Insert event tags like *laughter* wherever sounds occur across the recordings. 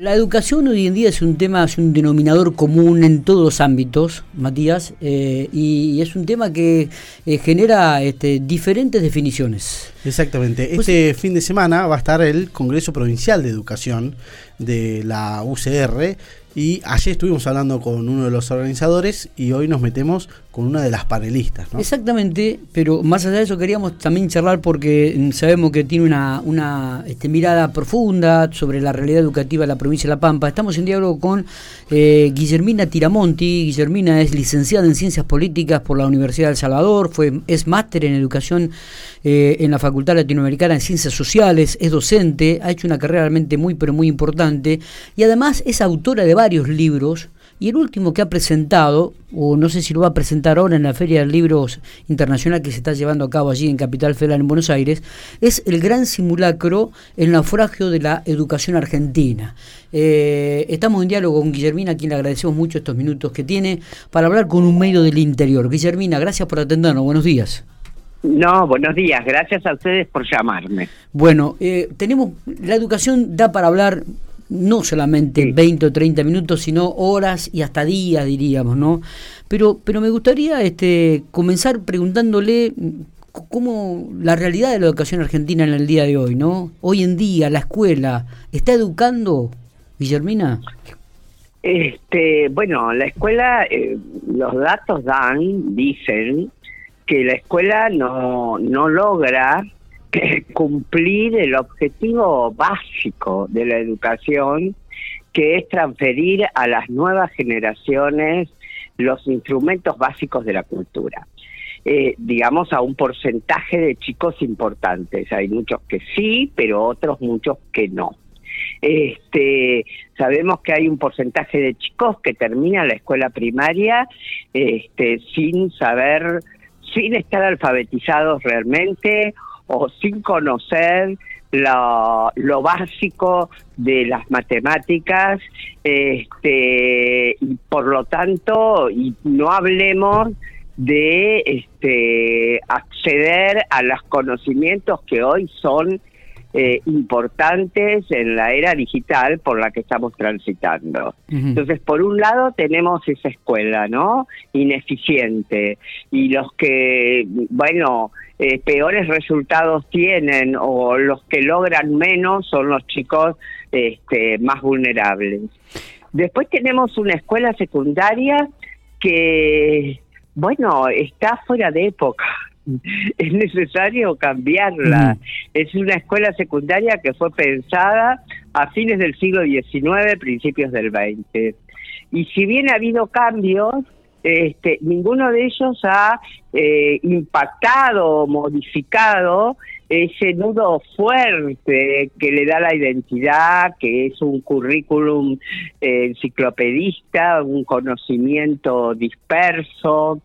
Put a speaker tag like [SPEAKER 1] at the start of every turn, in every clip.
[SPEAKER 1] La educación hoy en día es un tema, es un denominador común en todos los ámbitos, Matías, eh, y, es un tema que eh, genera este, diferentes definiciones.
[SPEAKER 2] Exactamente. Pues este fin de semana va a estar el Congreso Provincial de Educación de la UCR y ayer estuvimos hablando con uno de los organizadores y hoy nos metemos con una de las panelistas. ¿no?
[SPEAKER 1] Exactamente, pero más allá de eso queríamos también charlar porque sabemos que tiene una, una este, mirada profunda sobre la realidad educativa de la provincia de La Pampa. Estamos en diálogo con eh, Guillermina Tiramonti. Guillermina es licenciada en Ciencias Políticas por la Universidad de El Salvador, fue, es máster en Educación eh, en la Facultad Latinoamericana en Ciencias Sociales, es docente, ha hecho una carrera realmente muy, pero muy importante y además es autora de varios libros y el último que ha presentado, o no sé si lo va a presentar ahora en la Feria de Libros Internacional que se está llevando a cabo allí en Capital Federal en Buenos Aires, es el gran simulacro, el naufragio de la educación argentina. Eh, estamos en diálogo con Guillermina, a quien le agradecemos mucho estos minutos que tiene para hablar con un medio del interior. Guillermina, gracias por atendernos. Buenos días.
[SPEAKER 3] No, buenos días. Gracias a ustedes por llamarme.
[SPEAKER 1] Bueno, eh, tenemos la educación da para hablar no solamente 20 o 30 minutos, sino horas y hasta días, diríamos, ¿no? Pero, pero me gustaría este, comenzar preguntándole cómo la realidad de la educación argentina en el día de hoy, ¿no? Hoy en día, la escuela, ¿está educando, Guillermina?
[SPEAKER 3] Este, bueno, la escuela, eh, los datos dan, dicen, que la escuela no, no logra cumplir el objetivo básico de la educación, que es transferir a las nuevas generaciones los instrumentos básicos de la cultura. Eh, digamos, a un porcentaje de chicos importantes. Hay muchos que sí, pero otros muchos que no. Este, sabemos que hay un porcentaje de chicos que terminan la escuela primaria este, sin saber, sin estar alfabetizados realmente o sin conocer lo, básico de las matemáticas este y por lo tanto y no hablemos de este acceder a los conocimientos que hoy son eh, importantes en la era digital por la que estamos transitando. Entonces, por un lado tenemos esa escuela, ¿no? Ineficiente y los que, bueno, eh, peores resultados tienen o los que logran menos son los chicos este, más vulnerables. Después tenemos una escuela secundaria que, bueno, está fuera de época *laughs* es necesario cambiarla. Es una escuela secundaria que fue pensada a fines del siglo XIX, principios del XX. Y si bien ha habido cambios, este, ninguno de ellos ha eh, impactado o modificado ese nudo fuerte que le da la identidad, que es un currículum eh, enciclopedista, un conocimiento disperso,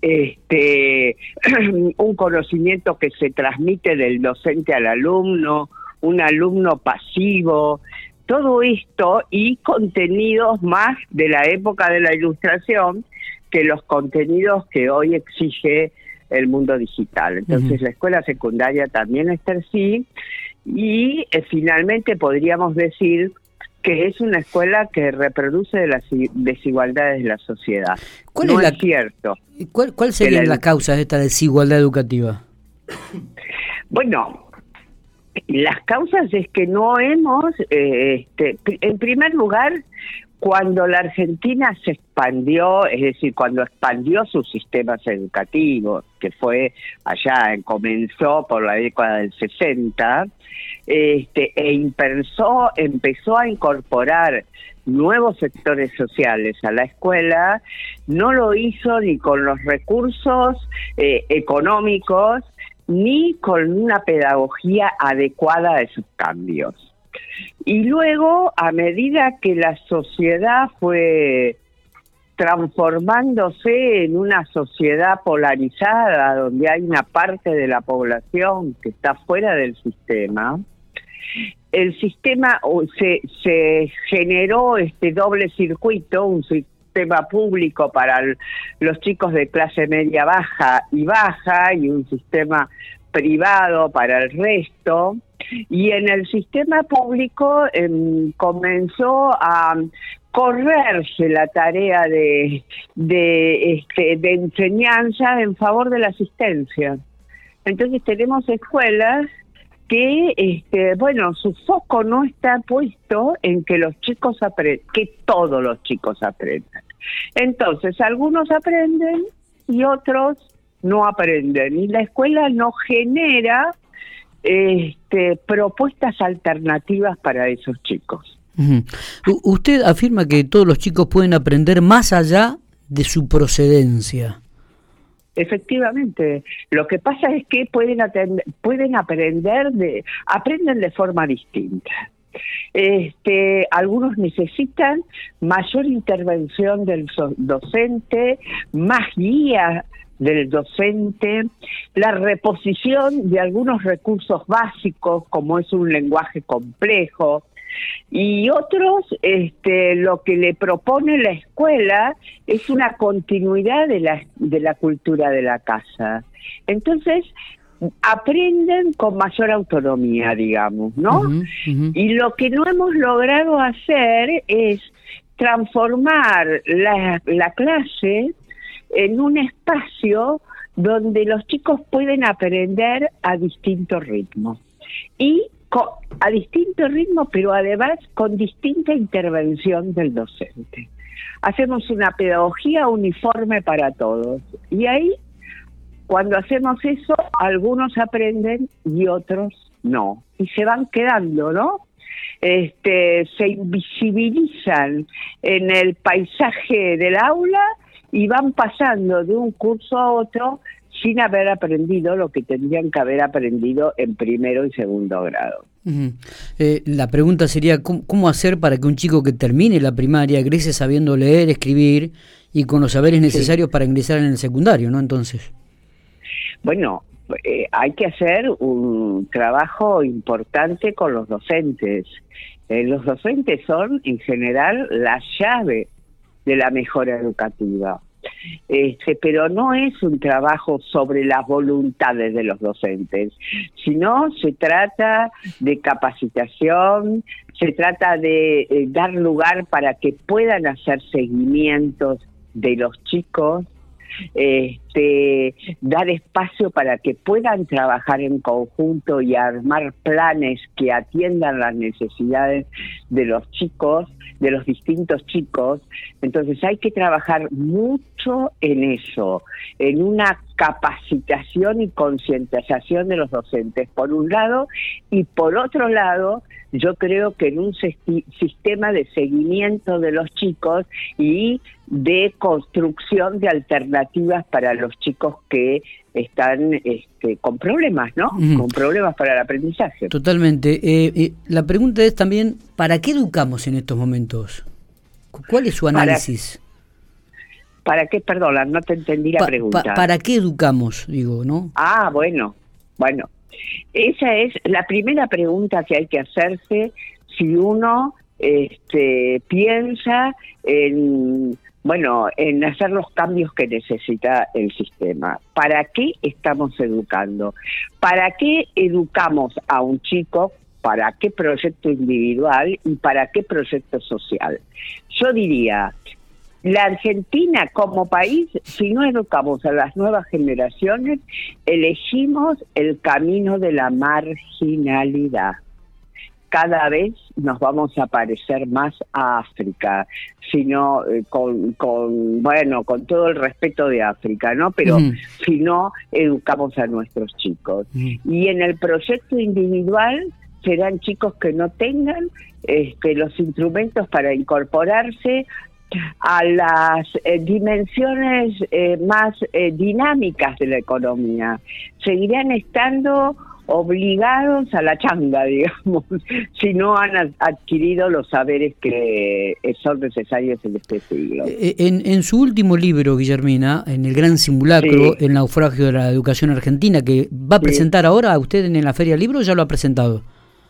[SPEAKER 3] este, *clears throat* un conocimiento que se transmite del docente al alumno, un alumno pasivo, todo esto y contenidos más de la época de la ilustración que los contenidos que hoy exige el mundo digital. Entonces la escuela secundaria también está así y eh, finalmente podríamos decir que es una escuela que reproduce las desigualdades de la sociedad.
[SPEAKER 1] ¿Cuál es, la, cierto. ¿Cuál, cuál sería la, causa de esta desigualdad educativa?
[SPEAKER 3] Bueno, las causas es que no hemos, eh, este, en primer lugar, cuando la Argentina se expandió, es decir, cuando expandió sus sistemas educativos, que fue allá, comenzó por la década del 60, este, e empezó, empezó a incorporar nuevos sectores sociales a la escuela, no lo hizo ni con los recursos eh, económicos ni con una pedagogía adecuada a esos cambios. Y luego, a medida que la sociedad fue transformándose en una sociedad polarizada, donde hay una parte de la población que está fuera del sistema, el sistema se, se generó este doble circuito, un sistema público para los chicos de clase media baja y baja y un sistema privado para el resto. Y en el sistema público em, comenzó a correrse la tarea de, de, este, de enseñanza en favor de la asistencia. Entonces tenemos escuelas que, este, bueno, su foco no está puesto en que los chicos aprendan, que todos los chicos aprendan. Entonces, algunos aprenden y otros no aprenden. Y la escuela no genera este, propuestas alternativas para esos chicos.
[SPEAKER 1] Usted afirma que todos los chicos pueden aprender más allá de su procedencia.
[SPEAKER 3] Efectivamente, lo que pasa es que pueden, pueden aprender de, aprenden de forma distinta. Este, algunos necesitan mayor intervención del docente, más guía del docente, la reposición de algunos recursos básicos como es un lenguaje complejo, y otros, este, lo que le propone la escuela es una continuidad de la, de la cultura de la casa. Entonces, aprenden con mayor autonomía, digamos, ¿no? Y lo que no hemos logrado hacer es transformar la, la clase en un espacio donde los chicos pueden aprender a distintos ritmos. Y a distinto ritmo, pero además con distinta intervención del docente. Hacemos una pedagogía uniforme para todos. Y ahí, cuando hacemos eso, algunos aprenden y otros no. Y se van quedando, ¿no? Este, se invisibilizan en el paisaje del aula y van pasando de un curso a otro sin haber aprendido lo que tendrían que haber aprendido en primero y segundo grado.
[SPEAKER 1] Eh, la pregunta sería, ¿cómo, hacer para que un chico que termine la primaria egrese sabiendo leer, escribir y con los saberes necesarios para ingresar en el secundario, ¿no? Entonces.
[SPEAKER 3] Bueno, eh, hay que hacer un trabajo importante con los docentes. Eh, los docentes son, en general, la llave de la mejora educativa. Este, pero no es un trabajo sobre las voluntades de los docentes, sino se trata de capacitación, se trata de eh, dar lugar para que puedan hacer seguimientos de los chicos, este, dar espacio para que puedan trabajar en conjunto y armar planes que atiendan las necesidades de los chicos, de los distintos chicos. Entonces hay que trabajar mucho en eso, en una capacitación y concientización de los docentes, por un lado, y por otro lado, yo creo que en un sistema de seguimiento de los chicos y de construcción de alternativas para los chicos que están este, con problemas, ¿no? Con problemas para el aprendizaje.
[SPEAKER 1] Totalmente. Eh, eh, la pregunta es también, ¿para qué educamos en estos momentos? ¿Cuál es su análisis?
[SPEAKER 3] ¿Para, qué? Perdona, no te entendí la pregunta.
[SPEAKER 1] ¿Para qué educamos, digo, no?
[SPEAKER 3] Ah, bueno, bueno. Esa es la primera pregunta que hay que hacerse si uno este, piensa en bueno, en hacer los cambios que necesita el sistema. ¿Para qué estamos educando? ¿Para qué educamos a un chico? ¿Para qué proyecto individual y para qué proyecto social? Yo diría, la Argentina como país, si no educamos a las nuevas generaciones, elegimos el camino de la marginalidad cada vez nos vamos a parecer más a África, sino eh, con, con, bueno, con todo el respeto de África, ¿no? Pero si no educamos a nuestros chicos. Y en el proyecto individual serán chicos que no tengan este, los instrumentos para incorporarse a las eh, dimensiones eh, más dinámicas de la economía. Seguirán estando obligados a la changa, *laughs* digamos, si no han adquirido los saberes que son necesarios en este siglo.
[SPEAKER 1] Eh, en, en su último libro, Guillermina, en El Gran Simulacro, El naufragio de la educación argentina, que va a presentar ahora a usted en la Feria del Libro, ya lo ha presentado?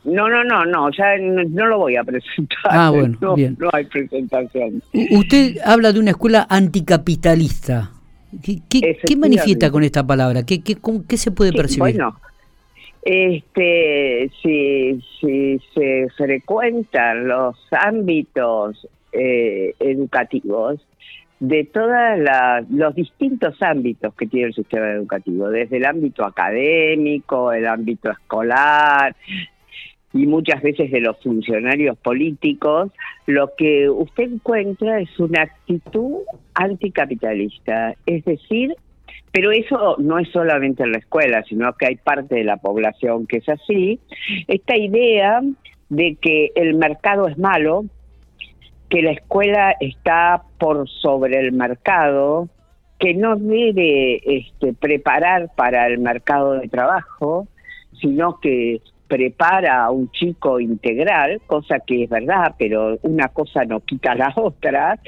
[SPEAKER 3] No, no, no, no, ya no, lo voy a presentar. Ah, bueno, *laughs* no, bien. No hay presentación.
[SPEAKER 1] Usted habla de una escuela anticapitalista. ¿Qué, qué, manifiesta con esta palabra? ¿Qué, qué, qué se puede percibir?
[SPEAKER 3] Bueno, Este, si, si se frecuentan los ámbitos eh, educativos, de todos los distintos ámbitos que tiene el sistema educativo, desde el ámbito académico, el ámbito escolar y muchas veces de los funcionarios políticos, lo que usted encuentra es una actitud anticapitalista, es decir, pero eso no es solamente en la escuela, sino que hay parte de la población que es así, esta idea de que el mercado es malo, que la escuela está por sobre el mercado, que no debe este, preparar para el mercado de trabajo, sino que prepara a un chico integral, cosa que es verdad, pero una cosa no quita la otra,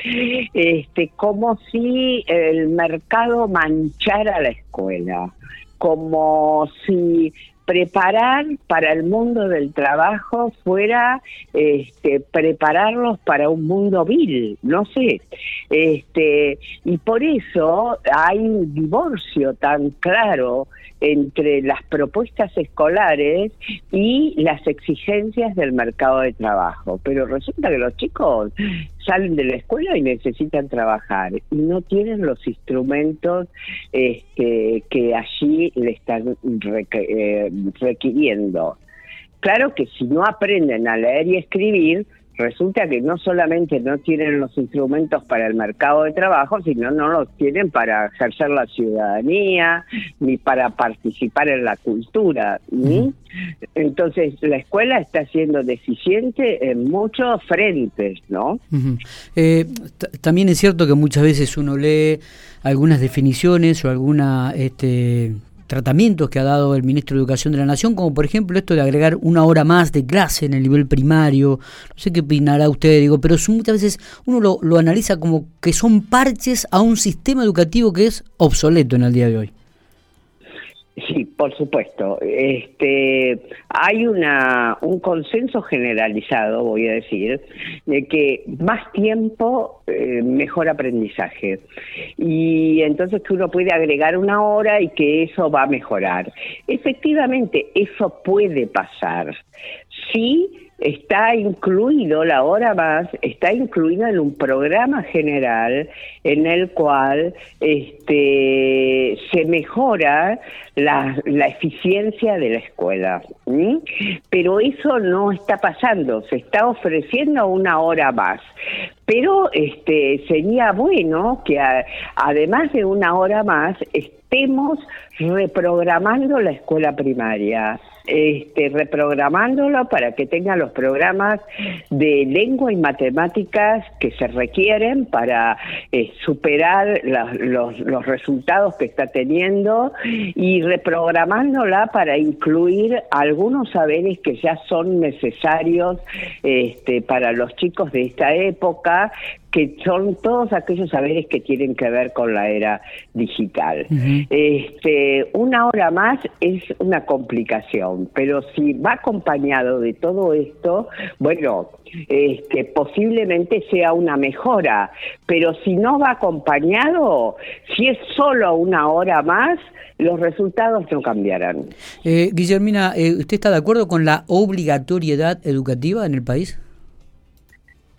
[SPEAKER 3] este, como si el mercado manchara la escuela, como si preparar para el mundo del trabajo fuera este, prepararlos para un mundo vil, no sé. Este, y por eso hay un divorcio tan claro entre las propuestas escolares y las exigencias del mercado de trabajo. Pero resulta que los chicos salen de la escuela y necesitan trabajar y no tienen los instrumentos este, que allí le están eh, requiriendo. Claro que si no aprenden a leer y escribir, resulta que no solamente no tienen los instrumentos para el mercado de trabajo, sino no los tienen para ejercer la ciudadanía ni para participar en la cultura. Entonces, la escuela está siendo deficiente en muchos frentes, ¿no?
[SPEAKER 1] Eh, también es cierto que muchas veces uno lee algunas definiciones o alguna este, tratamientos que ha dado el ministro de Educación de la Nación, como por ejemplo esto de agregar una hora más de clase en el nivel primario. No sé qué opinará usted, digo, pero muchas veces uno lo, lo analiza como que son parches a un sistema educativo que es obsoleto en el día de hoy.
[SPEAKER 3] Sí, por supuesto. Este, hay una, un consenso generalizado, voy a decir, de que más tiempo, eh, mejor aprendizaje. Y entonces que uno puede agregar una hora y que eso va a mejorar. Efectivamente, eso puede pasar. Sí, está incluido, la hora más, está incluida en un programa general en el cual este, se mejora la, eficiencia de la escuela. Pero eso no está pasando, se está ofreciendo una hora más. Pero este, sería bueno que además de una hora más estemos reprogramando la escuela primaria este, reprogramándolo para que tenga los programas de lengua y matemáticas que se requieren para eh, superar los, resultados que está teniendo y reprogramándola para incluir algunos saberes que ya son necesarios este, para los chicos de esta época, que son todos aquellos saberes que tienen que ver con la era digital. este, una hora más es una complicación, pero si va acompañado de todo esto, bueno, este, posiblemente sea una mejora, pero si no va acompañado, si es solo una hora más, los resultados no cambiarán.
[SPEAKER 1] Eh, Guillermina, eh, ¿usted está de acuerdo con la obligatoriedad educativa en el país?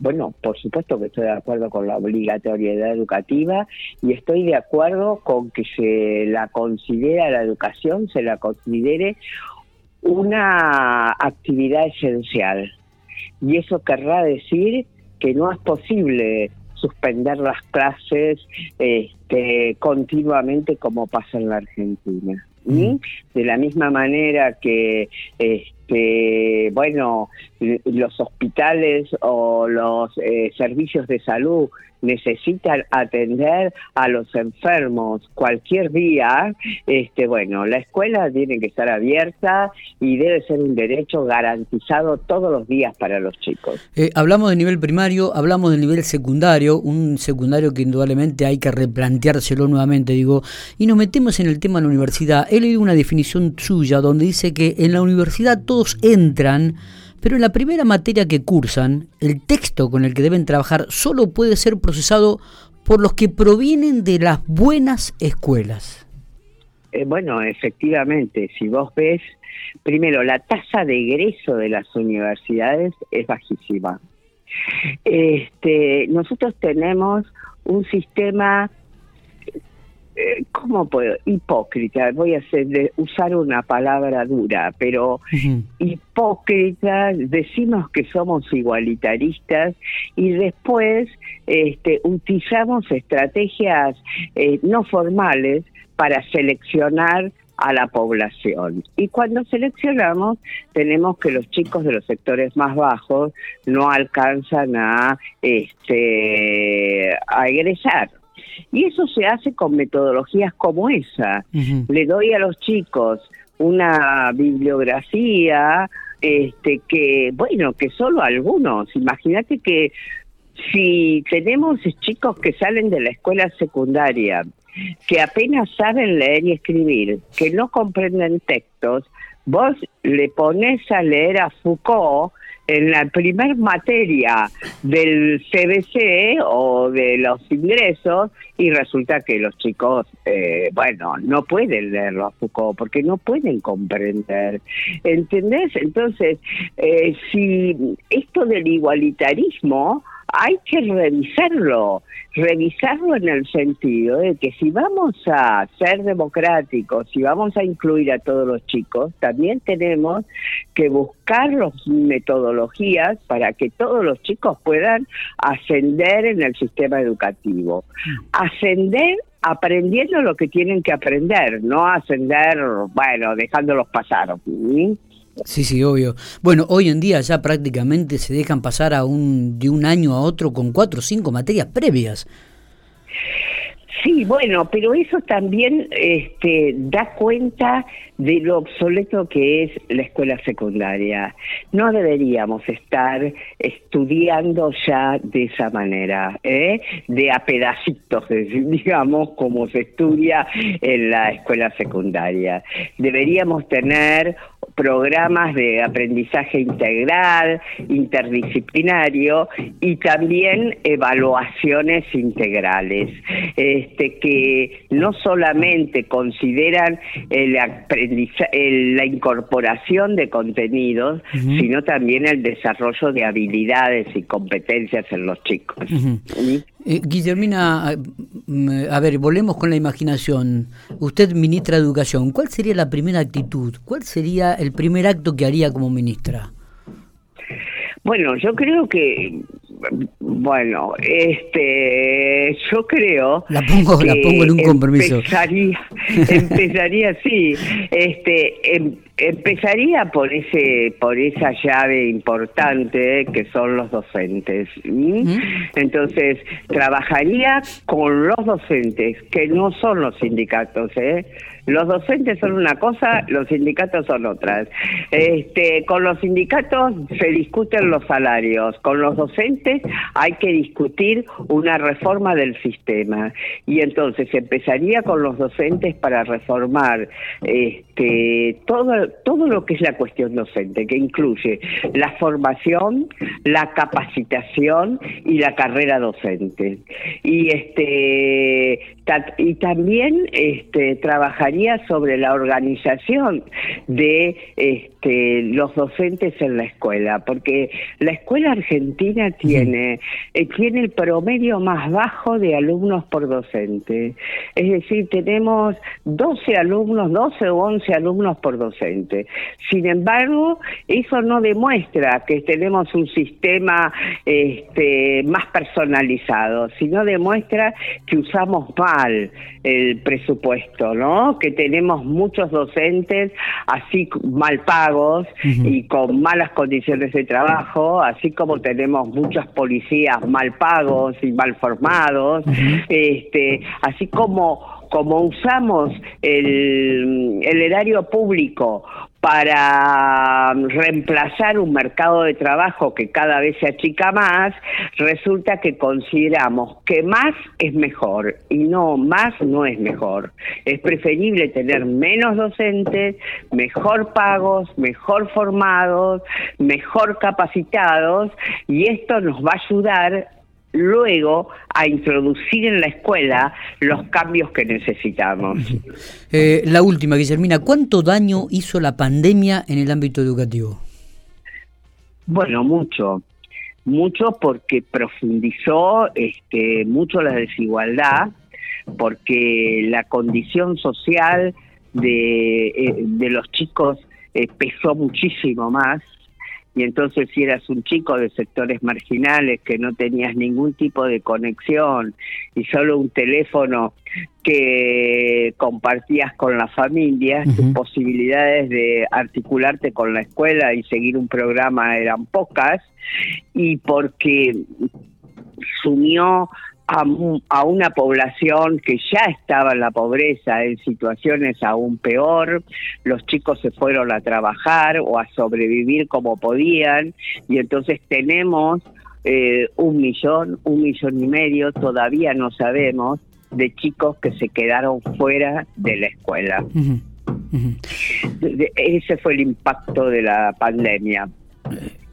[SPEAKER 3] Bueno, por supuesto que estoy de acuerdo con la obligatoriedad educativa y estoy de acuerdo con que se la considera la educación, se la considere una actividad esencial. Y eso querrá decir que no es posible suspender las clases este, continuamente como pasa en la Argentina. Mm. De la misma manera que este, que, bueno, los hospitales o los eh, servicios de salud necesitan atender a los enfermos cualquier día, este, bueno, la escuela tiene que estar abierta y debe ser un derecho garantizado todos los días para los chicos.
[SPEAKER 1] Eh, hablamos del nivel primario, hablamos del nivel secundario, un secundario que indudablemente hay que replanteárselo nuevamente, digo, y nos metemos en el tema de la universidad. He leído una definición suya donde dice que en la universidad todo entran, pero en la primera materia que cursan, el texto con el que deben trabajar solo puede ser procesado por los que provienen de las buenas escuelas.
[SPEAKER 3] eh, bueno, efectivamente, si vos ves, primero, la tasa de egreso de las universidades es bajísima. Este, nosotros tenemos un sistema eh, ¿cómo puedo? Hipócrita, voy a hacer de, usar una palabra dura, pero hipócrita, decimos que somos igualitaristas y después este, utilizamos estrategias eh, no formales para seleccionar a la población. Y cuando seleccionamos, tenemos que los chicos de los sectores más bajos no alcanzan a, este, a egresar. Y eso se hace con metodologías como esa. Le doy a los chicos una bibliografía este que bueno que solo algunos imagínate que si tenemos chicos que salen de la escuela secundaria que apenas saben leer y escribir que no comprenden textos vos le pones a leer a Foucault en la primer materia del CBC o de los ingresos y resulta que los chicos, eh, bueno, no pueden leerlo a Foucault porque no pueden comprender. ¿Entendés? Entonces, eh, si esto del igualitarismo hay que revisarlo, revisarlo en el sentido de que si vamos a ser democráticos, si vamos a incluir a todos los chicos, también tenemos que buscar las metodologías para que todos los chicos puedan ascender en el sistema educativo. Ascender aprendiendo lo que tienen que aprender, no ascender, bueno, dejándolos pasar.
[SPEAKER 1] Sí, obvio. Bueno, hoy en día ya prácticamente se dejan pasar a un, de un año a otro con cuatro o cinco materias previas.
[SPEAKER 3] Sí, bueno, pero eso también este, da cuenta de lo obsoleto que es la escuela secundaria. No deberíamos estar estudiando ya de esa manera, ¿eh? de a pedacitos, digamos, como se estudia en la escuela secundaria. Deberíamos tener programas de aprendizaje integral, interdisciplinario y también evaluaciones integrales, este, que no solamente consideran el la incorporación de contenidos, sino también el desarrollo de habilidades y competencias en los chicos.
[SPEAKER 1] Eh, Guillermina, mm, a ver, volvemos con la imaginación. Usted, ministra de Educación, ¿cuál sería la primera actitud? ¿Cuál sería el primer acto que haría como ministra?
[SPEAKER 3] Bueno, yo creo que bueno, este, yo creo.
[SPEAKER 1] La pongo, la pongo en un compromiso.
[SPEAKER 3] Empezaría, *laughs* empezaría sí, este, em, empezaría por ese, por esa llave importante que son los docentes. Entonces trabajaría con los docentes, que no son los sindicatos, ¿eh? Los docentes son una cosa, los sindicatos son otras. Este, con los sindicatos se discuten los salarios, con los docentes hay que discutir una reforma del sistema. Y entonces empezaría con los docentes para reformar este, todo, todo lo que es la cuestión docente, que incluye la formación, la capacitación y la carrera docente. Y este y también este, trabajaría sobre la organización de este, los docentes en la escuela, porque la escuela argentina tiene, eh, tiene el promedio más bajo de alumnos por docente. Es decir, tenemos 12 alumnos, 12 o 11 alumnos por docente. Sin embargo, eso no demuestra que tenemos un sistema este, más personalizado, sino demuestra que usamos más el presupuesto, ¿no? Que tenemos muchos docentes así mal pagos y con malas condiciones de trabajo, así como tenemos muchos policías mal pagos y mal formados, este, así como como usamos el, el erario público para reemplazar un mercado de trabajo que cada vez se achica más, resulta que consideramos que más es mejor y no, más no es mejor. Es preferible tener menos docentes, mejor pagos, mejor formados, mejor capacitados y esto nos va a ayudar luego a introducir en la escuela los cambios que necesitamos. *laughs*
[SPEAKER 1] Eh, la última, Guillermina, ¿cuánto daño hizo la pandemia en el ámbito educativo?
[SPEAKER 3] Bueno, mucho, mucho porque profundizó este, mucho la desigualdad, porque la condición social de, eh, de los chicos eh, pesó muchísimo más y entonces si eras un chico de sectores marginales que no tenías ningún tipo de conexión y solo un teléfono que compartías con la familia, tus posibilidades de articularte con la escuela y seguir un programa eran pocas y porque sumió a, una población que ya estaba en la pobreza, en situaciones aún peor, los chicos se fueron a trabajar o a sobrevivir como podían, y entonces tenemos eh, un millón, un millón y medio, todavía no sabemos, de chicos que se quedaron fuera de la escuela. Ese fue el impacto de la pandemia.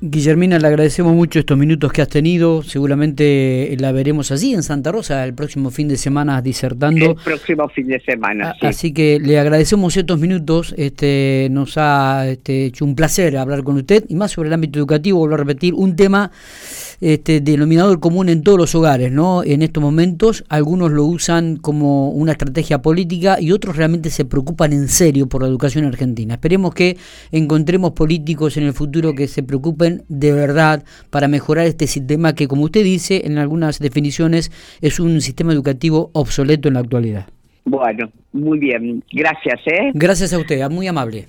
[SPEAKER 1] Guillermina, le agradecemos mucho estos minutos que has tenido. Seguramente la veremos allí en Santa Rosa el próximo fin de semana disertando.
[SPEAKER 3] El próximo fin de semana.
[SPEAKER 1] Sí. Así que le agradecemos estos minutos. Este, nos ha este, hecho un placer hablar con usted y más sobre el ámbito educativo. Vuelvo a repetir un tema este, denominador común en todos los hogares, ¿no? En estos momentos algunos lo usan como una estrategia política y otros realmente se preocupan en serio por la educación argentina. Esperemos que encontremos políticos en el futuro que se preocupen de verdad para mejorar este sistema que, como usted dice en algunas definiciones, es un sistema educativo obsoleto en la actualidad.
[SPEAKER 3] Bueno, muy bien. Gracias, ¿eh?
[SPEAKER 1] Gracias a usted, muy amable.